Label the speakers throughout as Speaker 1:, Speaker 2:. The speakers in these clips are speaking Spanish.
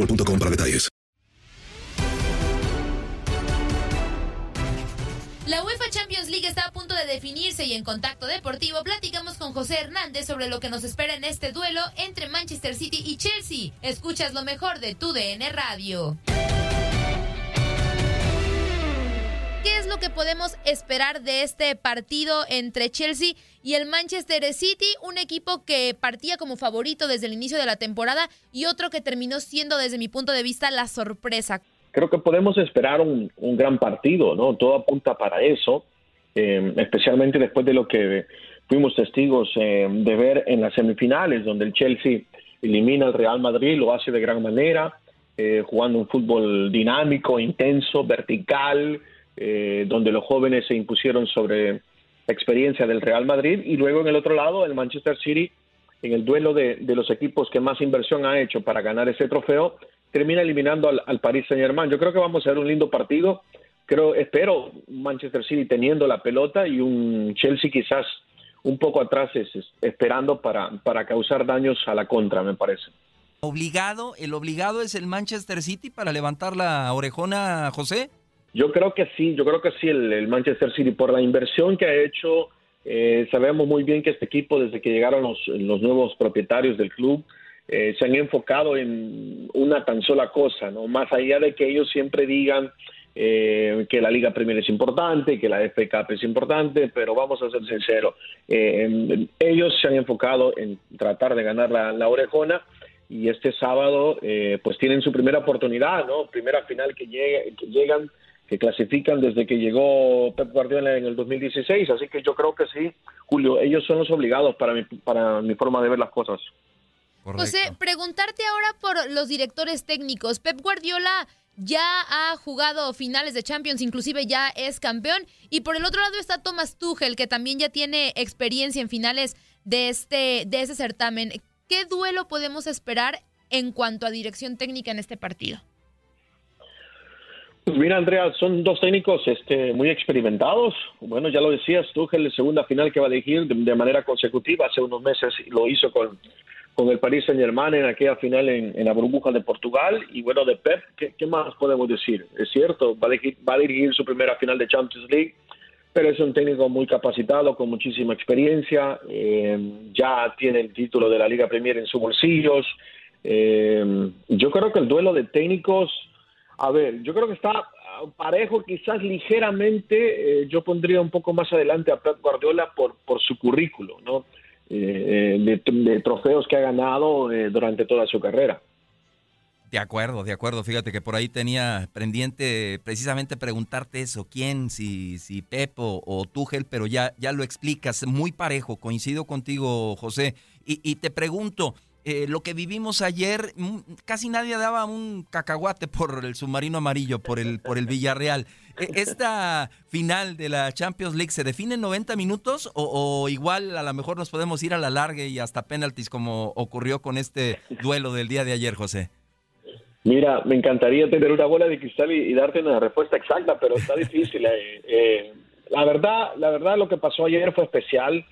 Speaker 1: boostmobile.com para detalles.
Speaker 2: La UEFA Champions League está a punto de definirse y en Contacto Deportivo platicamos con José Hernández sobre lo que nos espera en este duelo entre Manchester City y Chelsea. Escuchas lo mejor de tu DN Radio. ¿Qué es lo que podemos esperar de este partido entre Chelsea y el Manchester City? Un equipo que partía como favorito desde el inicio de la temporada y otro que terminó siendo desde mi punto de vista la sorpresa.
Speaker 3: creo que podemos esperar un, gran partido, ¿no? Todo apunta para eso, eh, especialmente después de lo que fuimos testigos eh, de ver en las semifinales, donde el Chelsea elimina al Real Madrid, lo hace de gran manera, eh, jugando un fútbol dinámico, intenso, vertical, eh, donde los jóvenes se impusieron sobre la experiencia del Real Madrid, y luego en el otro lado, el Manchester City, en el duelo de, de los equipos que más inversión ha hecho para ganar ese trofeo, termina eliminando al, al Paris Saint Germain. Yo creo que vamos a ver un lindo partido. Creo, espero Manchester City teniendo la pelota y un Chelsea quizás un poco atrás es- es- esperando para, para causar daños a la contra, me parece.
Speaker 4: Obligado, el obligado es el Manchester City para levantar la orejona, José.
Speaker 3: Yo creo que sí, yo creo que sí, el, Manchester City, por la inversión que ha hecho, eh, sabemos muy bien que este equipo, desde que llegaron los, los nuevos propietarios del club, eh, se han enfocado en una tan sola cosa, ¿no? Más allá de que ellos siempre digan eh, que la Liga Premier es importante, que la FA es importante, pero vamos a ser sinceros, eh, ellos se han enfocado en tratar de ganar la, la orejona y este sábado eh, pues tienen su primera oportunidad, ¿no? Primera final que, llegue- que llegan, que clasifican desde que llegó Pep Guardiola en el 2016, así que yo creo que sí, Julio, ellos son los obligados para mi, para mi forma de ver las cosas.
Speaker 2: José, preguntarte ahora por los directores técnicos. Pep Guardiola ya ha jugado finales de Champions, inclusive ya es campeón. Y por el otro lado está Thomas Tuchel, que también ya tiene experiencia en finales de este, de ese certamen. ¿Qué duelo podemos esperar en cuanto a dirección técnica en este partido?
Speaker 3: Pues mira, Andrea, son dos técnicos este, muy experimentados. Bueno, ya lo decías, Tuchel, la segunda final que va a dirigir de, manera consecutiva. Hace unos meses lo hizo con, con el Paris Saint Germain en aquella final en, la burbuja de Portugal. Y bueno, de Pep, ¿qué, más podemos decir? Es cierto, va a, dirigir, va a dirigir su primera final de Champions League, pero es un técnico muy capacitado, con muchísima experiencia. eh, ya tiene el título de la Liga Premier en sus bolsillos. Eh, yo creo que el duelo de técnicos, a ver, yo creo que está ah, parejo, quizás ligeramente, eh, yo pondría un poco más adelante a Pep Guardiola por, su currículo, ¿no? Eh, eh, de, trofeos que ha ganado durante toda su carrera.
Speaker 4: De acuerdo, de acuerdo. Fíjate que por ahí tenía pendiente precisamente preguntarte eso, quién, si, si Pepo o Tuchel, pero ya, ya lo explicas, muy parejo, coincido contigo, José. Y, y te pregunto, eh, lo que vimos ayer, mm, casi nadie daba un cacahuate por el submarino amarillo, por el, por el Villarreal. E, ¿Esta final de la Champions League se define en 90 minutos o, igual a lo mejor nos podemos ir a la larga y hasta penaltis como ocurrió con este duelo del día de ayer, José?
Speaker 3: Mira, me encantaría tener una bola de cristal y, y darte una respuesta exacta, pero está difícil. Eh, eh, la verdad, la verdad, lo que pasó ayer fue especial.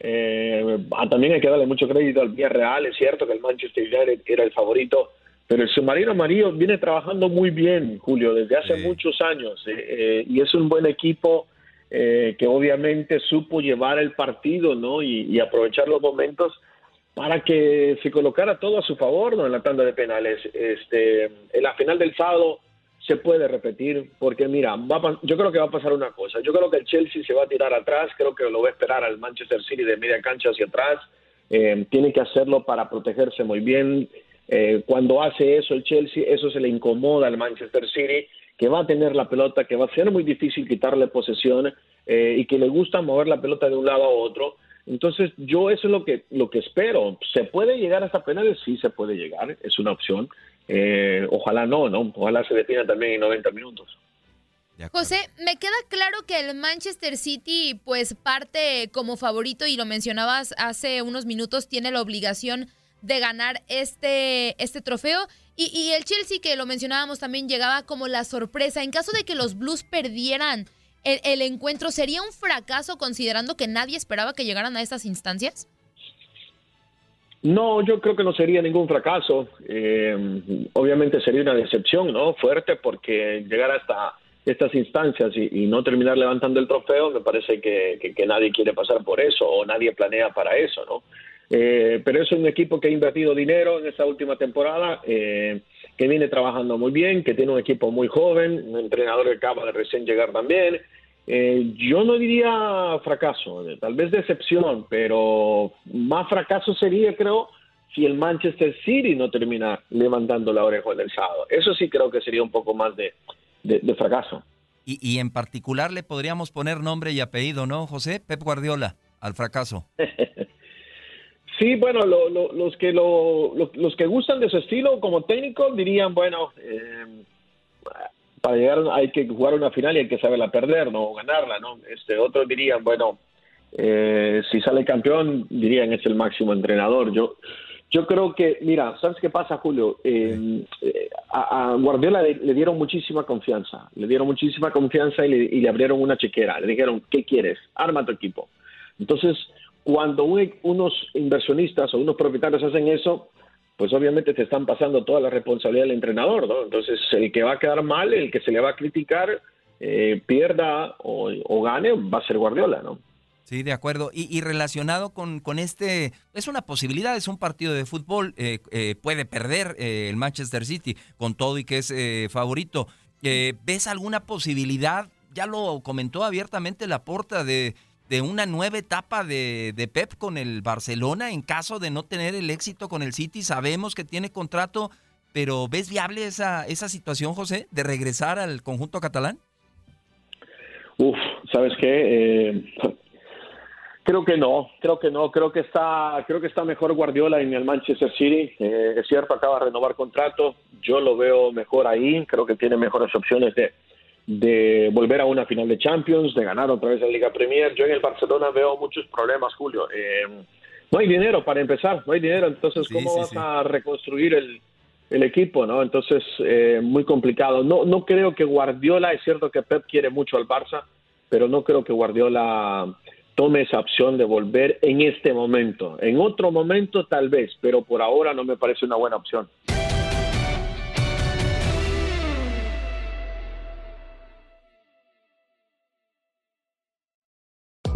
Speaker 3: Eh, también hay que darle mucho crédito al Villarreal. Es cierto que el Manchester United era el favorito, pero el submarino amarillo viene trabajando muy bien, Julio, desde hace sí. muchos años. Eh, y es un buen equipo que obviamente supo llevar el partido, ¿no? Y, y aprovechar los momentos para que se colocara todo a su favor ¿no? en la tanda de penales. Este, en la final del sábado se puede repetir, porque mira, va yo creo que va a pasar una cosa. Yo creo que el Chelsea se va a tirar atrás, creo que lo va a esperar al Manchester City de media cancha hacia atrás. Eh, tiene que hacerlo para protegerse muy bien. Eh, cuando hace eso el Chelsea, eso se le incomoda al Manchester City, que va a tener la pelota, que va a ser muy difícil quitarle posesión eh, y que le gusta mover la pelota de un lado a otro. Entonces, yo eso es lo que, lo que espero. ¿Se puede llegar hasta penales? Sí, se puede llegar, es una opción. Eh, ojalá no, ¿no? Ojalá se defina también en 90 minutos.
Speaker 2: José, me queda claro que el Manchester City, pues parte como favorito, y lo mencionabas hace unos minutos, tiene la obligación de ganar este, este trofeo. Y, y el Chelsea, que lo mencionábamos también, llegaba como la sorpresa. En caso de que los Blues perdieran el, el, encuentro sería un fracaso considerando que nadie esperaba que llegaran a estas instancias?
Speaker 3: No, yo creo que no sería ningún fracaso. Eh, obviamente sería una decepción, ¿no? Fuerte porque llegar hasta estas instancias y, no terminar levantando el trofeo, me parece que, que, que, nadie quiere pasar por eso o nadie planea para eso, ¿no? Eh, pero es un equipo que ha invertido dinero en esta última temporada, eh, que viene trabajando muy bien, que tiene un equipo muy joven, un entrenador que acaba de recién llegar también. Eh, yo no diría fracaso, tal vez decepción, pero más fracaso sería, creo, si el Manchester City no termina levantando la oreja del sábado. Eso sí creo que sería un poco más de, de, de fracaso.
Speaker 4: Y, y en particular le podríamos poner nombre y apellido, ¿no, José? Pep Guardiola, al fracaso.
Speaker 3: Sí, bueno, lo, lo, los que lo, los que gustan de su estilo como técnico dirían, bueno, eh, para llegar hay que jugar una final y hay que saberla perder, no ganarla, ¿no? Este, otros dirían, bueno, eh, si sale campeón, dirían es el máximo entrenador. Yo, yo creo que, mira, ¿sabes qué pasa, Julio? Eh, a, a, Guardiola le, le, dieron muchísima confianza, le dieron muchísima confianza y le, y le abrieron una chequera. Le dijeron, ¿qué quieres? Arma tu equipo. Entonces, cuando un, unos inversionistas o unos propietarios hacen eso, pues obviamente te están pasando toda la responsabilidad del entrenador, ¿no? Entonces, el que va a quedar mal, el que se le va a criticar, eh, pierda o, gane, va a ser Guardiola, ¿no?
Speaker 4: Sí, de acuerdo. Y, y relacionado con, con, este, es una posibilidad, es un partido de fútbol, eh, eh, puede perder eh, el Manchester City con todo y que es eh, favorito. Eh, ¿Ves alguna posibilidad? Ya lo comentó abiertamente la porta de de una nueva etapa de, de, Pep con el Barcelona en caso de no tener el éxito con el City. Sabemos que tiene contrato, pero ¿ves viable esa, esa situación, José, de regresar al conjunto catalán?
Speaker 3: Uf, ¿sabes qué? Eh, creo que no, creo que no, creo que está, creo que está mejor Guardiola en el Manchester City. Eh, es cierto, acaba de renovar contrato, yo lo veo mejor ahí, creo que tiene mejores opciones de de volver a una final de Champions, de ganar otra vez la Liga Premier. Yo en el Barcelona veo muchos problemas, Julio. Eh, no hay dinero para empezar, no hay dinero, entonces sí, ¿cómo sí, vas sí. a reconstruir el, el, equipo? no Entonces, eh, muy complicado. No, no creo que Guardiola, es cierto que Pep quiere mucho al Barça, pero no creo que Guardiola tome esa opción de volver en este momento. En otro momento tal vez, pero por ahora no me parece una buena opción.